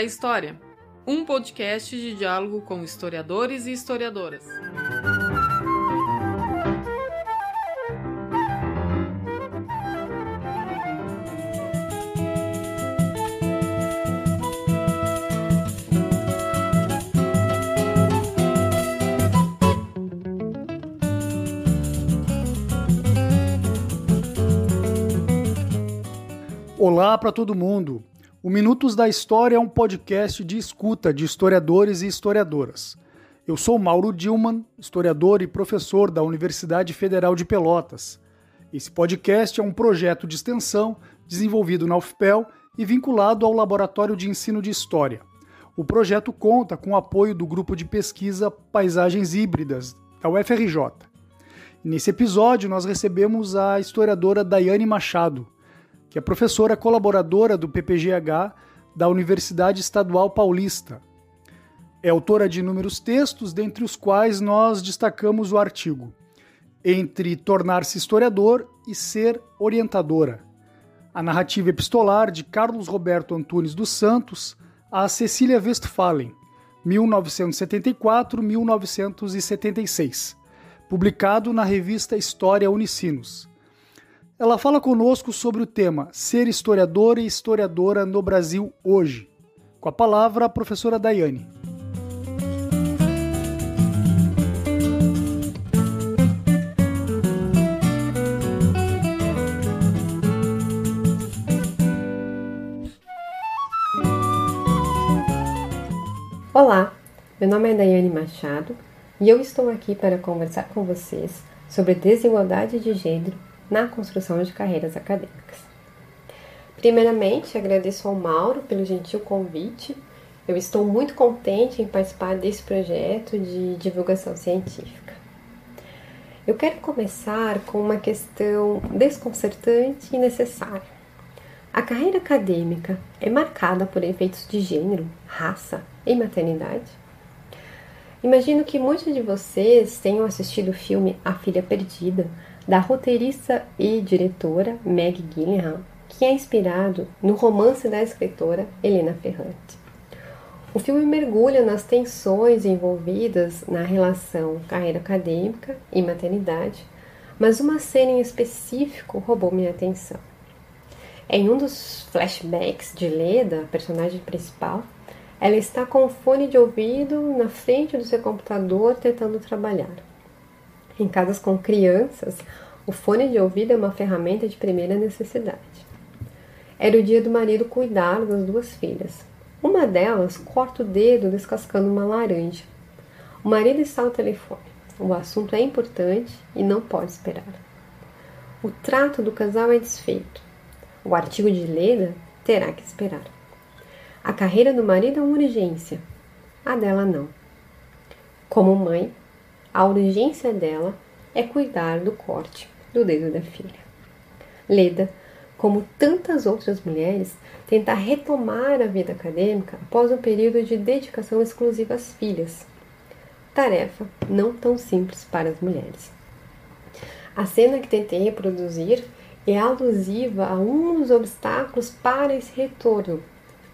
da História, um podcast de diálogo com historiadores e historiadoras. Olá para todo mundo. O Minutos da História é um podcast de escuta de historiadores e historiadoras. Eu sou Mauro Dilman, historiador e professor da Universidade Federal de Pelotas. Esse podcast é um projeto de extensão desenvolvido na UFPEL e vinculado ao Laboratório de Ensino de História. O projeto conta com o apoio do grupo de pesquisa Paisagens Híbridas, da UFRJ. Nesse episódio, nós recebemos a historiadora Daiane Machado que é professora colaboradora do PPGH da Universidade Estadual Paulista. É autora de inúmeros textos, dentre os quais nós destacamos o artigo Entre tornar-se historiador e ser orientadora. A narrativa epistolar de Carlos Roberto Antunes dos Santos a Cecília Westphalen, 1974-1976, publicado na revista História Unicinos. Ela fala conosco sobre o tema Ser historiador e historiadora no Brasil hoje. Com a palavra, a professora Daiane. Olá, meu nome é Daiane Machado e eu estou aqui para conversar com vocês sobre desigualdade de gênero na construção de carreiras acadêmicas. Primeiramente, agradeço ao Mauro pelo gentil convite. Eu estou muito contente em participar desse projeto de divulgação científica. Eu quero começar com uma questão desconcertante e necessária. A carreira acadêmica é marcada por efeitos de gênero, raça e maternidade? Imagino que muitos de vocês tenham assistido o filme A Filha Perdida, da roteirista e diretora Meg Gyllenhaal, que é inspirado no romance da escritora Helena Ferrante. O filme mergulha nas tensões envolvidas na relação carreira acadêmica e maternidade, mas uma cena em específico roubou minha atenção. Em um dos flashbacks de Leda, personagem principal, ela está com o fone de ouvido na frente do seu computador tentando trabalhar. Em casas com crianças, o fone de ouvido é uma ferramenta de primeira necessidade. Era o dia do marido cuidar das duas filhas. Uma delas corta o dedo descascando uma laranja. O marido está ao telefone. O assunto é importante e não pode esperar. O trato do casal é desfeito. O artigo de Leda terá que esperar. A carreira do marido é uma urgência, a dela não. Como mãe, a urgência dela é cuidar do corte do dedo da filha. Leda, como tantas outras mulheres, tenta retomar a vida acadêmica após um período de dedicação exclusiva às filhas. Tarefa não tão simples para as mulheres. A cena que tentei reproduzir é alusiva a um dos obstáculos para esse retorno,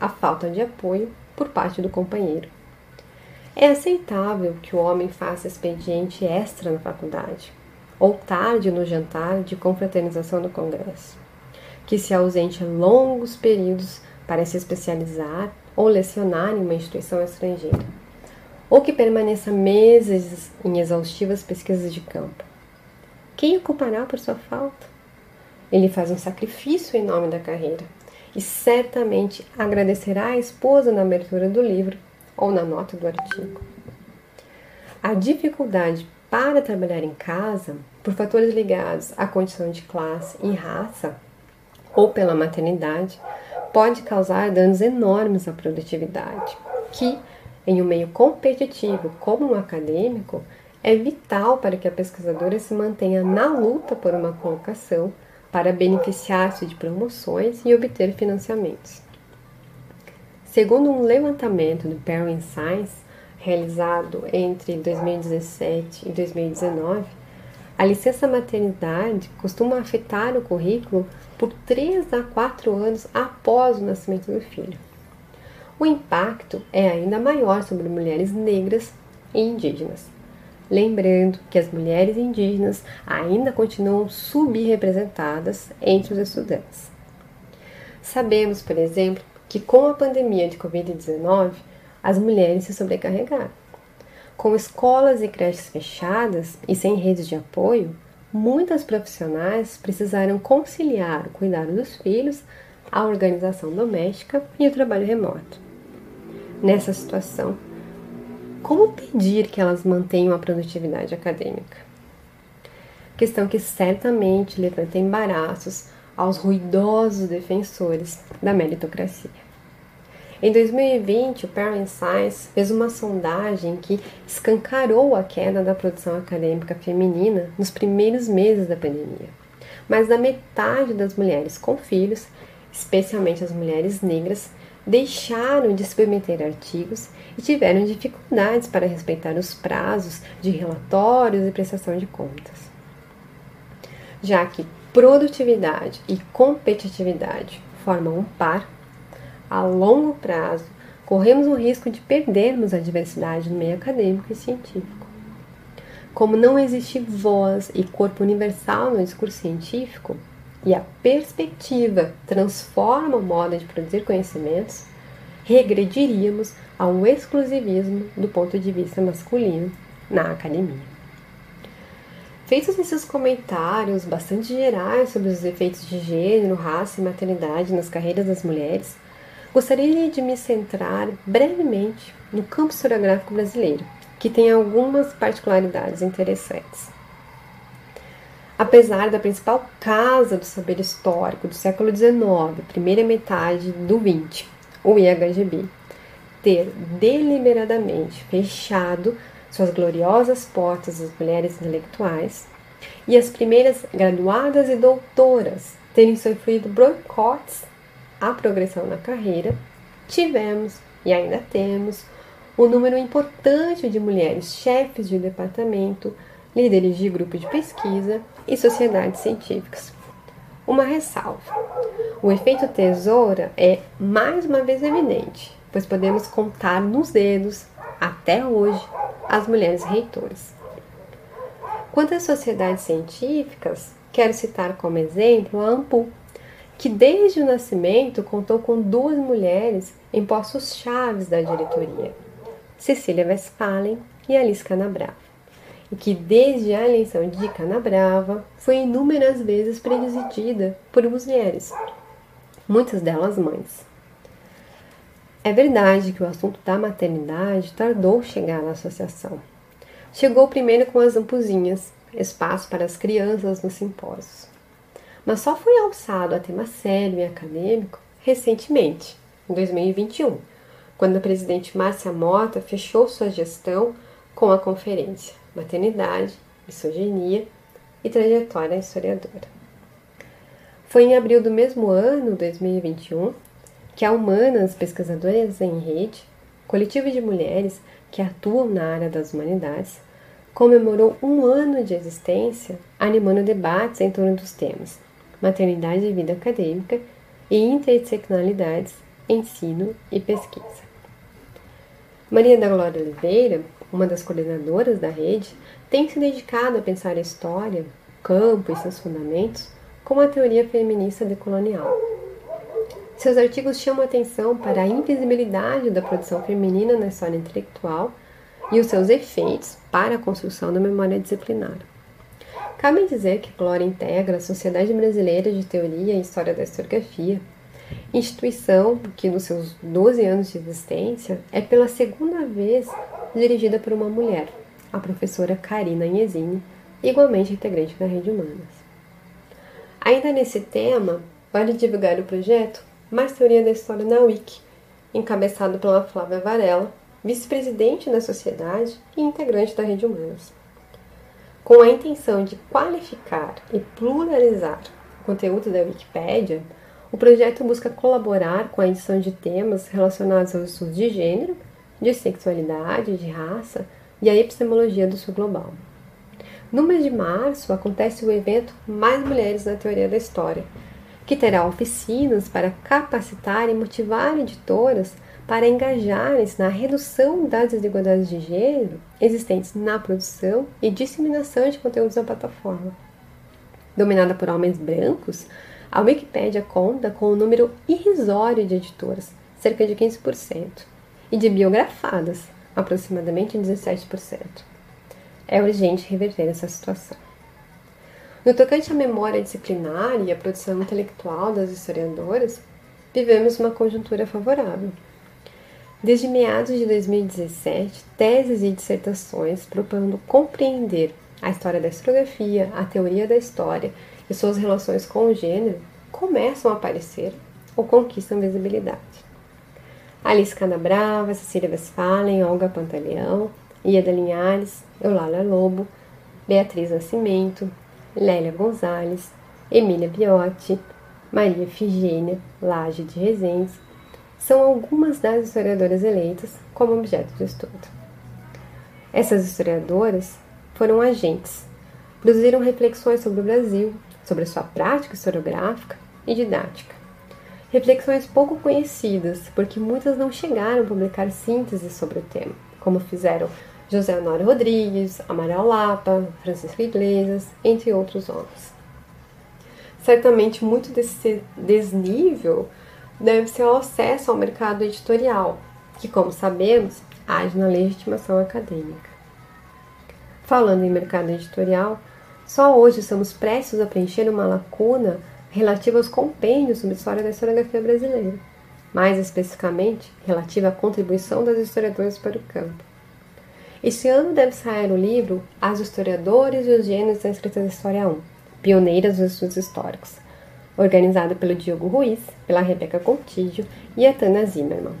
a falta de apoio por parte do companheiro. É aceitável que o homem faça expediente extra na faculdade, ou tarde no jantar de confraternização do Congresso, que se ausente longos períodos para se especializar ou lecionar em uma instituição estrangeira, ou que permaneça meses em exaustivas pesquisas de campo. Quem o culpará por sua falta? Ele faz um sacrifício em nome da carreira e certamente agradecerá à esposa na abertura do livro ou na nota do artigo. A dificuldade para trabalhar em casa, por fatores ligados à condição de classe e raça, ou pela maternidade, pode causar danos enormes à produtividade, que, em um meio competitivo como um acadêmico, é vital para que a pesquisadora se mantenha na luta por uma colocação para beneficiar-se de promoções e obter financiamentos. Segundo um levantamento do Parent Science, realizado entre 2017 e 2019, a licença maternidade costuma afetar o currículo por 3 a 4 anos após o nascimento do filho. o impacto é ainda maior sobre mulheres negras e indígenas. Lembrando que as mulheres indígenas ainda continuam subrepresentadas entre os estudantes. Sabemos, por exemplo, que com a pandemia de Covid-19, as mulheres se sobrecarregaram. Com escolas e creches fechadas e sem redes de apoio, muitas profissionais precisaram conciliar o cuidado dos filhos, a organização doméstica e o trabalho remoto. Nessa situação, como pedir que elas mantenham a produtividade acadêmica? Questão que certamente levanta embaraços aos ruidosos defensores da meritocracia. Em 2020, o Parent Science fez uma sondagem que escancarou a queda da produção acadêmica feminina nos primeiros meses da pandemia. Mais da metade das mulheres com filhos, especialmente as mulheres negras, deixaram de submeter artigos e tiveram dificuldades para respeitar os prazos de relatórios e prestação de contas. Já que produtividade e competitividade formam um par, a longo prazo, corremos o risco de perdermos a diversidade no meio acadêmico e científico. Como não existe voz e corpo universal no discurso científico, e a perspectiva transforma o modo de produzir conhecimentos, regrediríamos ao exclusivismo do ponto de vista masculino na academia. Feitos esses comentários bastante gerais sobre os efeitos de gênero, raça e maternidade nas carreiras das mulheres, Gostaria de me centrar brevemente no campo historiográfico brasileiro, que tem algumas particularidades interessantes. Apesar da principal casa do saber histórico do século XIX, primeira metade do XX, o IHGB, ter deliberadamente fechado suas gloriosas portas às mulheres intelectuais, e as primeiras graduadas e doutoras terem sofrido boicotes a progressão na carreira, tivemos e ainda temos um número importante de mulheres chefes de departamento, líderes de grupo de pesquisa e sociedades científicas. Uma ressalva: o efeito tesoura é mais uma vez evidente, pois podemos contar nos dedos, até hoje, as mulheres reitoras. Quanto às sociedades científicas, quero citar como exemplo a AMPU, que desde o nascimento contou com duas mulheres em postos chaves da diretoria, Cecília Westphalen e Alice Canabrava, e que desde a eleição de Canabrava foi inúmeras vezes presidida por mulheres, muitas delas mães. É verdade que o assunto da maternidade tardou chegar na associação. Chegou primeiro com as ampuzinhas, espaço para as crianças nos simpósios mas só foi alçado a tema sério e acadêmico recentemente, em 2021, quando a presidente Márcia Mota fechou sua gestão com a conferência Maternidade, Misoginia e Trajetória Historiadora. Foi em abril do mesmo ano, 2021, que a Humanas Pesquisadoras em Rede, coletivo de mulheres que atuam na área das humanidades, comemorou um ano de existência, animando debates em torno dos temas maternidade e vida acadêmica e interdisciplinaridades, ensino e pesquisa. Maria da Glória Oliveira, uma das coordenadoras da rede, tem se dedicado a pensar a história, o campo e seus fundamentos com a teoria feminista decolonial. Seus artigos chamam atenção para a invisibilidade da produção feminina na história intelectual e os seus efeitos para a construção da memória disciplinar. Cabe dizer que Glória integra a Sociedade Brasileira de Teoria e História da Historiografia, instituição que, nos seus 12 anos de existência, é pela segunda vez dirigida por uma mulher, a professora Karina Inesini, igualmente integrante da Rede Humanas. Ainda nesse tema, vale divulgar o projeto Mais Teoria da História na Wiki, encabeçado pela Flávia Varela, vice-presidente da sociedade e integrante da Rede Humanas. Com a intenção de qualificar e pluralizar o conteúdo da Wikipédia, o projeto busca colaborar com a edição de temas relacionados aos estudos de gênero, de sexualidade, de raça e a epistemologia do sul global. No mês de março acontece o evento Mais Mulheres na Teoria da História, que terá oficinas para capacitar e motivar editoras para engajarem-se na redução das desigualdades de gênero existentes na produção e disseminação de conteúdos na plataforma. Dominada por homens brancos, a Wikipédia conta com um número irrisório de editoras, cerca de 15%, e de biografadas, aproximadamente 17%. É urgente reverter essa situação. No tocante à memória disciplinar e à produção intelectual das historiadoras, vivemos uma conjuntura favorável. Desde meados de 2017, teses e dissertações propondo compreender a história da historiografia, a teoria da história e suas relações com o gênero começam a aparecer ou conquistam visibilidade. Alice Canabrava, Cecília Westphalen, Olga Pantaleão, Ieda Linhares, Eulália Lobo, Beatriz Nascimento, Lélia Gonzalez, Emília Biotti, Maria Figênia Laje de Rezendes, são algumas das historiadoras eleitas como objeto de estudo. Essas historiadoras foram agentes, produziram reflexões sobre o Brasil, sobre a sua prática historiográfica e didática. Reflexões pouco conhecidas, porque muitas não chegaram a publicar sínteses sobre o tema, como fizeram José Honório Rodrigues, Amaral Lapa, Francisco Iglesias, entre outros homens. Certamente muito desse desnível deve ser o acesso ao mercado editorial, que, como sabemos, age na legitimação acadêmica. Falando em mercado editorial, só hoje estamos prestes a preencher uma lacuna relativa aos compêndios sobre a história da historiografia brasileira, mais especificamente relativa à contribuição das historiadoras para o campo. Este ano deve sair o livro As Historiadores e os Gêneros da Escrita da História 1, Pioneiras dos Estudos Históricos, organizado pelo Diogo Ruiz, pela Rebeca Contígio e a Tana Zimmermann.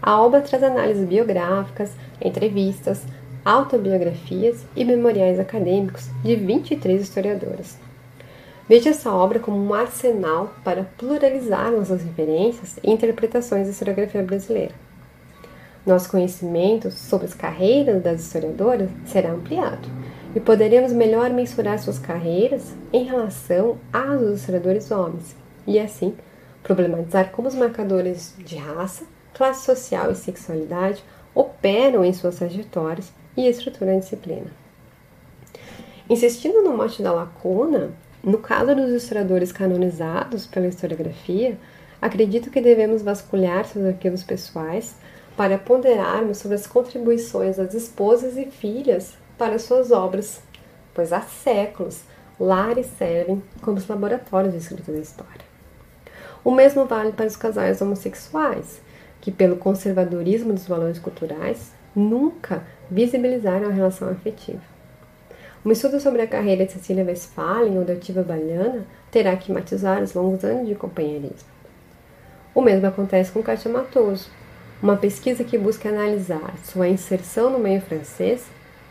A obra traz análises biográficas, entrevistas, autobiografias e memoriais acadêmicos de 23 historiadoras. Veja essa obra como um arsenal para pluralizar nossas referências e interpretações da historiografia brasileira. Nosso conhecimento sobre as carreiras das historiadoras será ampliado e poderemos melhor mensurar suas carreiras em relação às historiadores homens e, assim, problematizar como os marcadores de raça, classe social e sexualidade operam em suas trajetórias e estrutura da disciplina. Insistindo no mote da lacuna, no caso dos historiadores canonizados pela historiografia, acredito que devemos vasculhar seus arquivos pessoais para ponderarmos sobre as contribuições das esposas e filhas para suas obras, pois há séculos lares servem como os laboratórios de escrita da história. O mesmo vale para os casais homossexuais, que, pelo conservadorismo dos valores culturais, nunca visibilizaram a relação afetiva. Um estudo sobre a carreira de Cecília Westphalen ou da Ativa Baliana terá que matizar os longos anos de companheirismo. O mesmo acontece com Katia Matoso, uma pesquisa que busca analisar sua inserção no meio francês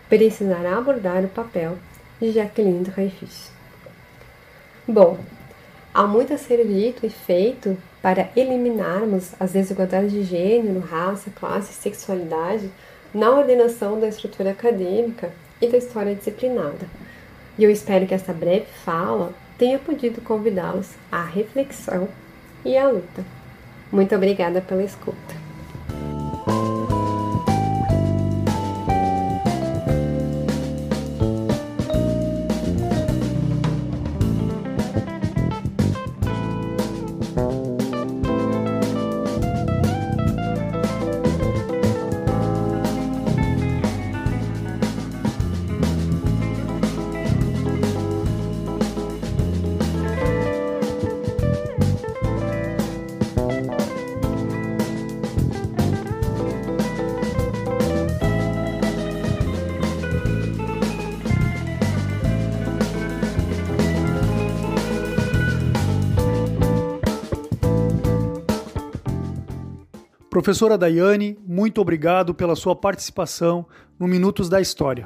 precisará abordar o papel de Jacqueline Dreyfus. Bom, há muito a ser dito e feito para eliminarmos as desigualdades de gênero, raça, classe e sexualidade na ordenação da estrutura acadêmica e da história disciplinada. E eu espero que esta breve fala tenha podido convidá-los à reflexão e à luta. Muito obrigada pela escuta. Professora Daiane, muito obrigado pela sua participação no Minutos da História.